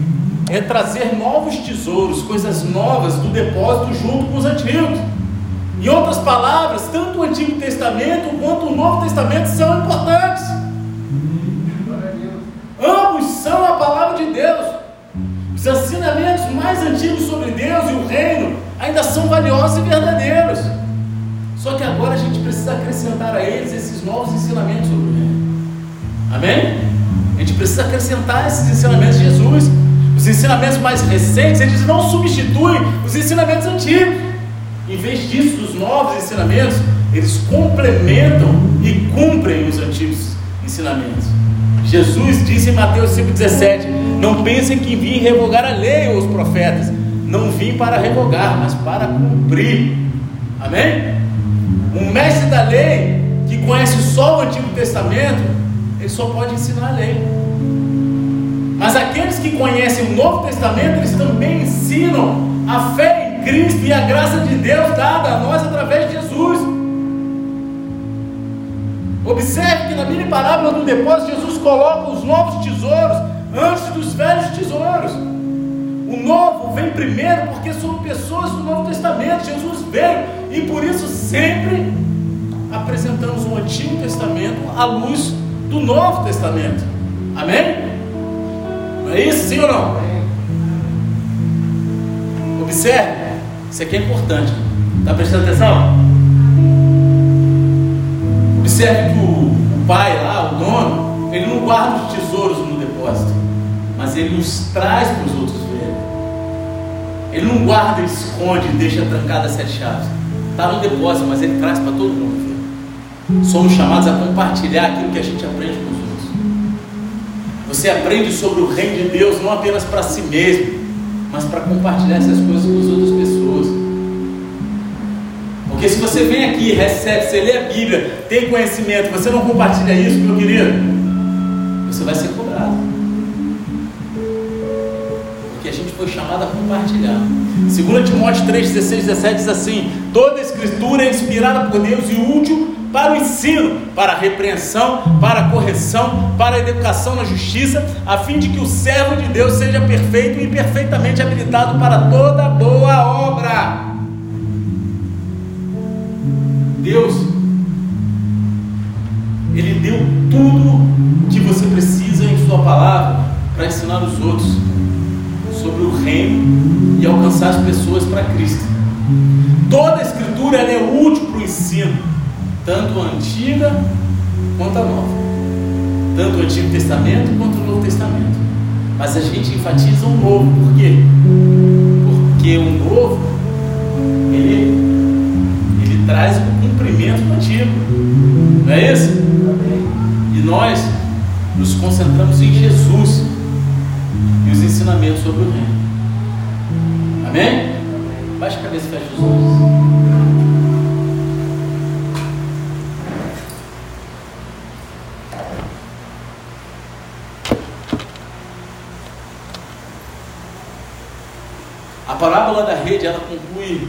é trazer novos tesouros, coisas novas do depósito junto com os antigos. Em outras palavras, tanto o Antigo Testamento quanto o Novo Testamento são importantes. Ensinamentos mais antigos sobre Deus e o reino ainda são valiosos e verdadeiros. Só que agora a gente precisa acrescentar a eles esses novos ensinamentos sobre o reino. Amém? A gente precisa acrescentar esses ensinamentos de Jesus. Os ensinamentos mais recentes, eles não substituem os ensinamentos antigos. Em vez disso, os novos ensinamentos, eles complementam e cumprem os antigos ensinamentos. Jesus disse em Mateus 5,17: Não pensem que vim revogar a lei ou os profetas. Não vim para revogar, mas para cumprir. Amém? Um mestre da lei que conhece só o Antigo Testamento, ele só pode ensinar a lei. Mas aqueles que conhecem o Novo Testamento, eles também ensinam a fé em Cristo e a graça de Deus dada a nós através de Jesus. Observe que na mini parábola do depósito, Jesus coloca os novos tesouros antes dos velhos tesouros. O novo vem primeiro porque são pessoas do Novo Testamento. Jesus veio e por isso sempre apresentamos o Antigo Testamento à luz do Novo Testamento. Amém? Não é isso, sim ou não? Observe, isso aqui é importante. Está prestando atenção? Observe que o, pai lá, o dono, ele não guarda os tesouros no depósito, mas ele os traz para os outros verem. Ele não guarda, esconde, deixa trancada sete chaves. Está no depósito, mas ele traz para todo mundo ver. Somos chamados a compartilhar aquilo que a gente aprende com os você aprende sobre o reino de Deus não apenas para si mesmo, mas para compartilhar essas coisas com as outras pessoas. Porque se você vem aqui, recebe, você lê a Bíblia, tem conhecimento, você não compartilha isso, meu querido, você vai ser cobrado. Porque a gente foi chamado a compartilhar. 2 Timóteo 3, 16, 17 diz assim: toda escritura é inspirada por Deus e útil para o ensino, para a repreensão, para a correção, para a educação na justiça, a fim de que o servo de Deus seja perfeito e perfeitamente habilitado para toda boa obra. Deus, Ele deu tudo que você precisa em Sua palavra para ensinar os outros sobre o reino e alcançar as pessoas para Cristo. Toda a Escritura é útil para o ensino tanto a antiga quanto a nova, tanto o Antigo Testamento quanto o Novo Testamento. Mas a gente enfatiza o novo, por quê? Porque o novo ele, ele traz o cumprimento do antigo, não é isso? E nós nos concentramos em Jesus e os ensinamentos sobre o reino. Amém? Baixa a cabeça e fecha os olhos. A parábola da rede, ela conclui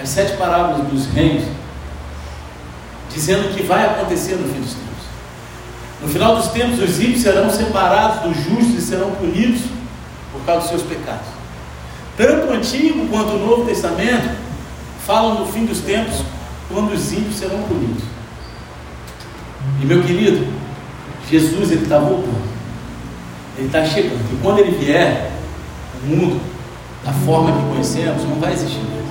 as sete parábolas dos reinos, dizendo que vai acontecer no fim dos tempos. No final dos tempos, os ímpios serão separados dos justos e serão punidos por causa dos seus pecados. Tanto o Antigo quanto o Novo Testamento falam do fim dos tempos, quando os ímpios serão punidos. E meu querido, Jesus ele está voltando, ele está chegando. E quando ele vier, o mundo, da forma que conhecemos, não vai existir mais.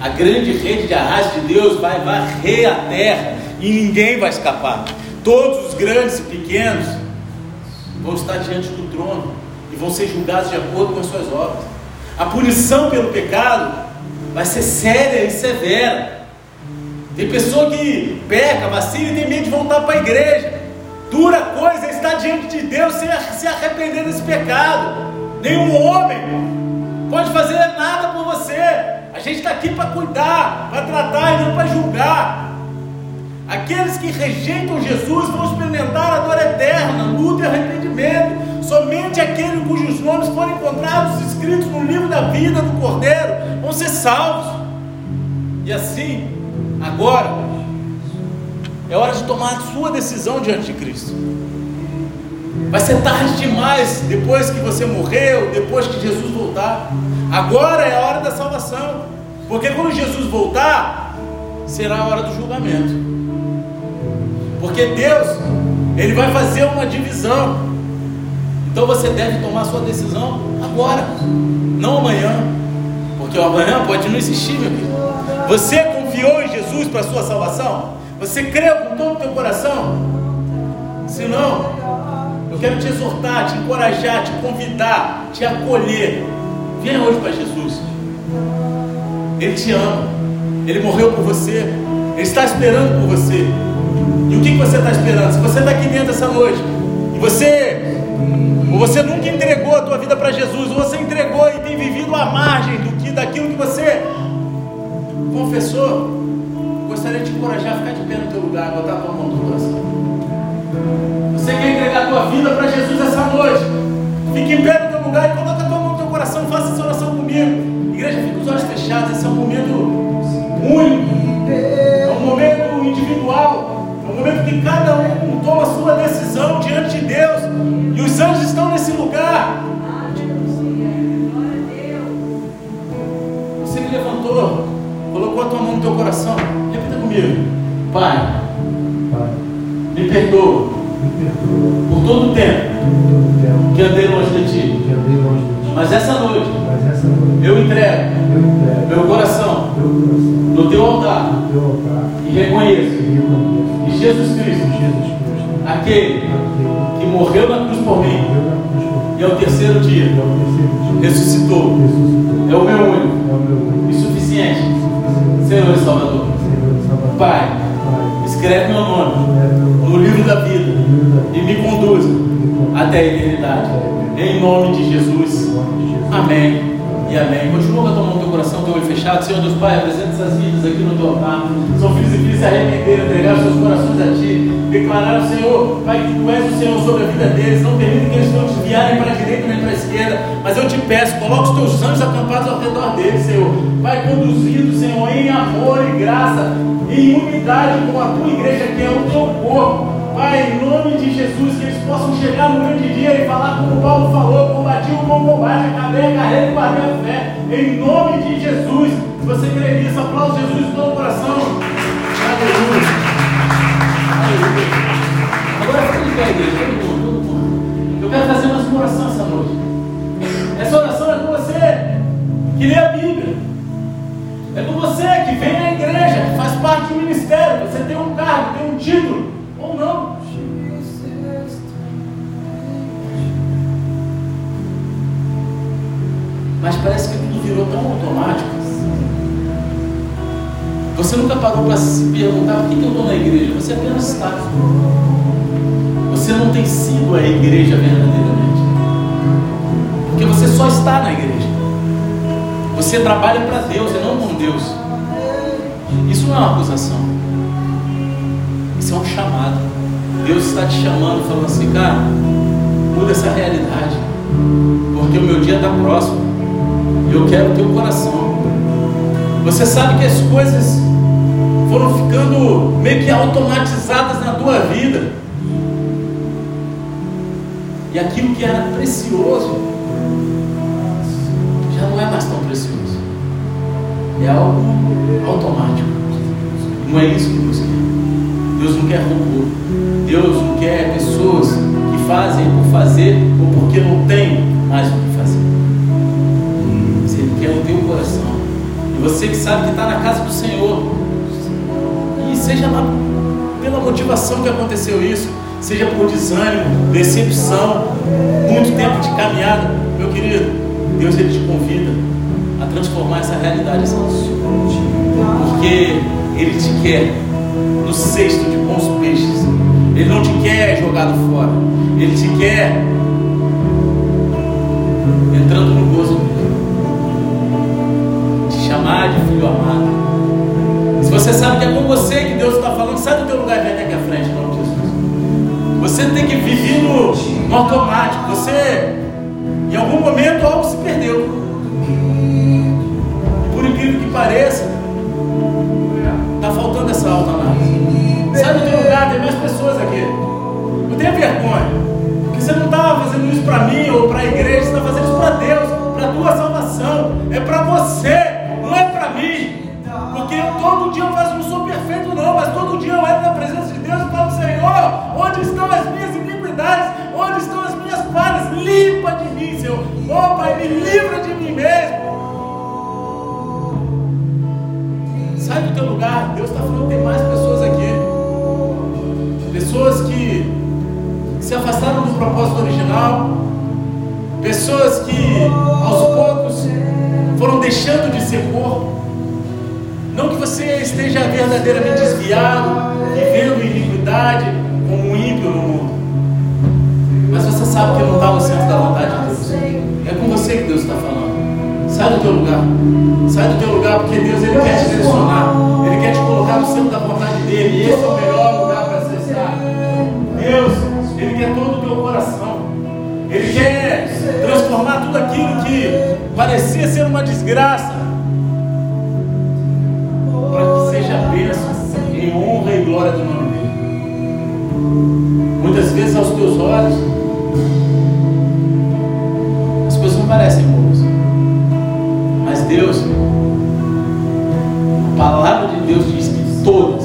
A grande rede de arrasto de Deus vai varrer a terra e ninguém vai escapar. Todos os grandes e pequenos vão estar diante do trono e vão ser julgados de acordo com as suas obras. A punição pelo pecado vai ser séria e severa. Tem pessoa que peca, vacila e tem medo de voltar para a igreja. Dura coisa é estar diante de Deus sem se arrepender desse pecado. Nenhum homem pode fazer nada por você. A gente está aqui para cuidar, para tratar e não para julgar. Aqueles que rejeitam Jesus vão experimentar a dor eterna, luta e arrependimento. Somente aqueles cujos nomes foram encontrados escritos no livro da vida do Cordeiro vão ser salvos. E assim, agora, é hora de tomar a sua decisão diante de Cristo. Vai ser tarde demais depois que você morreu, depois que Jesus voltar. Agora é a hora da salvação. Porque quando Jesus voltar, será a hora do julgamento. Porque Deus, Ele vai fazer uma divisão. Então você deve tomar sua decisão agora, não amanhã. Porque o amanhã pode não existir, meu filho. Você confiou em Jesus para a sua salvação? Você creu com todo o teu coração? Se não, eu quero te exortar, te encorajar, te convidar, te acolher. Venha hoje para Jesus. Ele te ama. Ele morreu por você. Ele está esperando por você. E o que, você está esperando? Se você está aqui dentro essa noite e você, você nunca entregou a tua vida para Jesus, ou você entregou e tem vivido à margem do que, daquilo que você confessou, gostaria de te encorajar a ficar de pé no teu lugar, botar a tua mão no coração. Você quer entregar a tua vida para Jesus essa noite? Fique em pé ti. Declararam, Senhor, Pai, que tu és o Senhor sobre a vida deles. Não permite que eles não desviarem para a direita nem para a esquerda. Mas eu te peço, coloca os teus anjos acampados ao redor deles, Senhor. Vai conduzindo, Senhor, em amor e graça, em unidade com a tua igreja, que é o teu corpo. Pai, em nome de Jesus, que eles possam chegar no grande dia e falar como Paulo falou, combati o bom combate, acabei a carreira e guardei a fé. Em nome de Jesus, se você crê nisso, aplaude Jesus de todo o coração. Parte do ministério. Você tem um cargo, tem um título ou não. Mas parece que tudo virou tão automático. Você nunca parou para se perguntar por que, que eu estou na igreja? Você apenas está. Você não tem sido a igreja verdadeiramente. Porque você só está na igreja. Você trabalha para Deus e não com Deus. Isso não é uma acusação. Isso é um chamado. Deus está te chamando, falando assim, cara, muda essa realidade. Porque o meu dia está próximo. Eu quero o teu coração. Você sabe que as coisas foram ficando meio que automatizadas na tua vida. E aquilo que era precioso É algo automático. Não é isso que Deus quer. Deus não quer robô. Deus não quer pessoas que fazem por fazer ou porque não tem mais o que fazer. Ele quer o teu coração. E você que sabe que está na casa do Senhor. E seja lá pela motivação que aconteceu isso, seja por desânimo, decepção, muito tempo de caminhada, meu querido, Deus ele te convida transformar essa realidade essa Porque Ele te quer no cesto de bons peixes. Ele não te quer jogado fora. Ele te quer entrando no gozo dele. Te chamar de filho amado. Se você sabe que é com você que Deus está falando, sai do teu lugar e vem aqui à frente, em Jesus. Você tem que viver no, no automático. Você, em algum momento, algo se perdeu pareça, está faltando essa alta análise. Sai do teu lugar, tem mais pessoas aqui. Não tenha vergonha. Porque você não está fazendo isso para mim ou para a igreja, você está fazendo isso para Deus, para a tua salvação. É para você, não é para mim. Porque todo dia eu faço, não sou perfeito não, mas todo dia eu entro na presença de Deus e falo, Senhor, onde estão as minhas iniquidades? Onde estão as minhas falhas? Limpa de mim, Senhor. Oh Pai, me livra de mim mesmo. Sai do teu lugar. Deus está falando, tem mais pessoas aqui. Pessoas que se afastaram do propósito original. Pessoas que aos poucos foram deixando de ser corpo. Não que você esteja verdadeiramente desviado, vivendo iniquidade, como um ímpio no mundo. Mas você sabe que não está no centro da vontade de Deus. É com você que Deus está falando. Sai do teu lugar. Sai do teu lugar porque Deus ele quer te direcionar. Ele quer te colocar no centro da vontade dele. E esse é o melhor lugar para acessar. Deus, ele quer todo o teu coração. Ele quer transformar tudo aquilo que parecia ser uma desgraça para que seja bênção em honra e glória do nome dele. Muitas vezes aos teus olhos as coisas não parecem. Deus, a palavra de Deus diz que todas,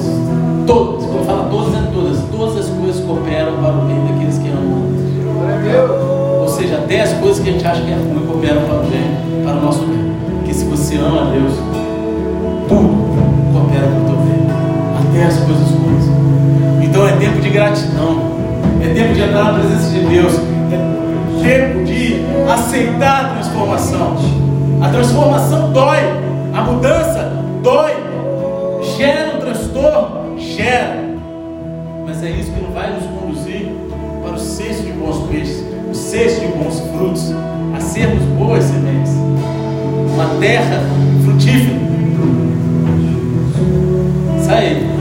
todas, quando fala todas, é todas, todas as coisas cooperam para o bem daqueles que amam. Ou seja, até as coisas que a gente acha que é ruim cooperam para o bem, para o nosso bem. Porque se você ama a Deus, tudo coopera para o teu bem. Até as coisas ruins. Então é tempo de gratidão. É tempo de entrar na presença de Deus. É tempo de aceitar a transformação. A transformação dói, a mudança dói, gera um transtorno, gera. Mas é isso que não vai nos conduzir para o cesto de bons peixes, o cesto de bons frutos, a sermos boas sementes, uma terra frutífera. Sai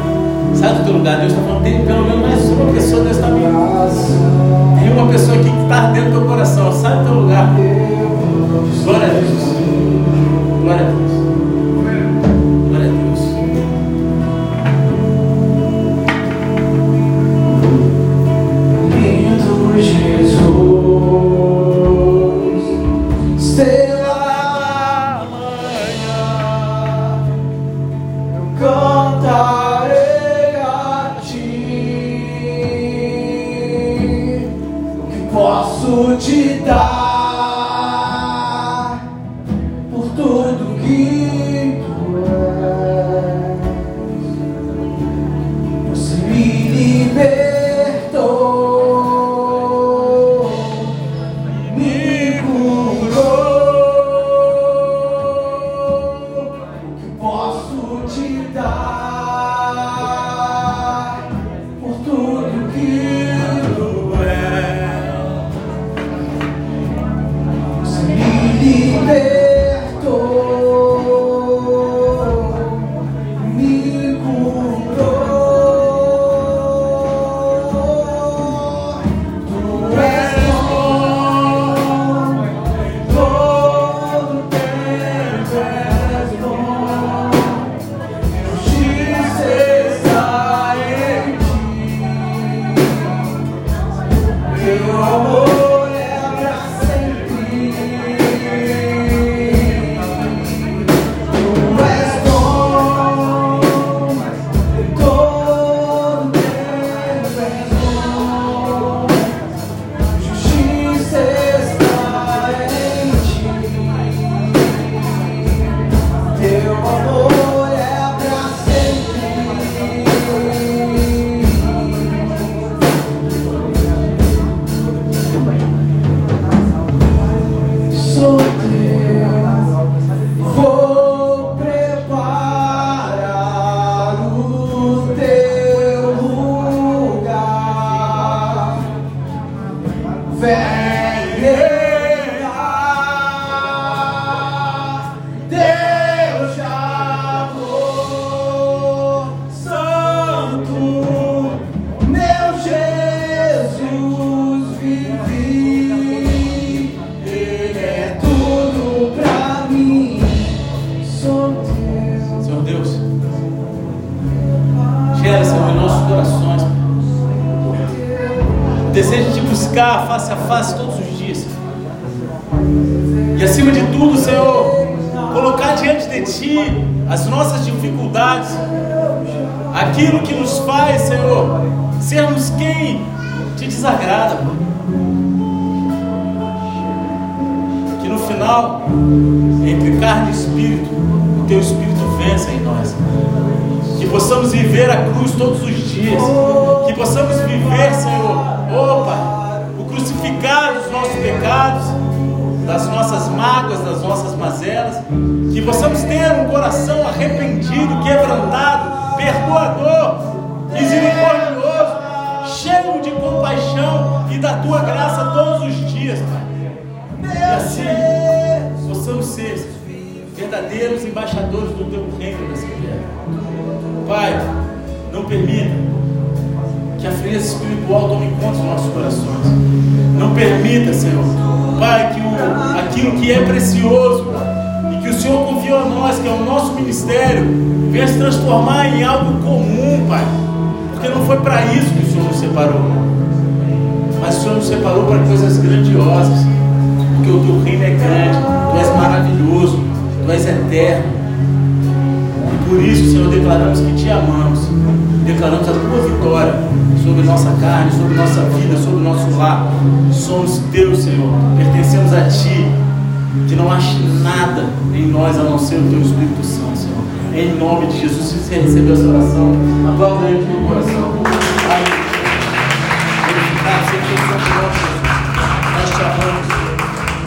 sai do teu lugar. Deus está falando, tem pelo menos mais uma pessoa, Deus está me. Tem uma pessoa aqui que está dentro do teu coração. Sai do teu lugar. Glória a Deus. Glória desejo de buscar face a face todos os dias. E acima de tudo, Senhor, colocar diante de Ti as nossas dificuldades, aquilo que nos faz, Senhor, sermos quem te desagrada. Que no final, entre carne e espírito, o Teu Espírito vença em nós. Que possamos viver a cruz todos os dias. Que possamos viver, Senhor, opa, o crucificado dos nossos pecados das nossas mágoas, das nossas mazelas, que possamos ter um coração arrependido, quebrantado, perdoador, misericordioso, cheio de compaixão e da tua graça todos os dias, Pai. E assim possamos ser verdadeiros embaixadores do teu reino nessa terra. Pai, não permita que a frieza espiritual tome conta dos nossos corações. Não permita, Senhor, Pai, que o, aquilo que é precioso e que o Senhor confiou a nós, que é o nosso ministério, venha se transformar em algo comum, Pai. Porque não foi para isso que o Senhor nos separou. Mas o Senhor nos separou para coisas grandiosas. Porque o teu reino é grande, tu és maravilhoso, tu és eterno. Por isso, Senhor, declaramos que te amamos. Declaramos a tua vitória sobre nossa carne, sobre nossa vida, sobre nosso lar. Somos Deus, Senhor, pertencemos a Ti, que não ache nada em nós a não ser o Teu Espírito Santo, Senhor. Em nome de Jesus, se você recebeu essa oração, aplauda aí com o coração. Amém. Nós te amamos.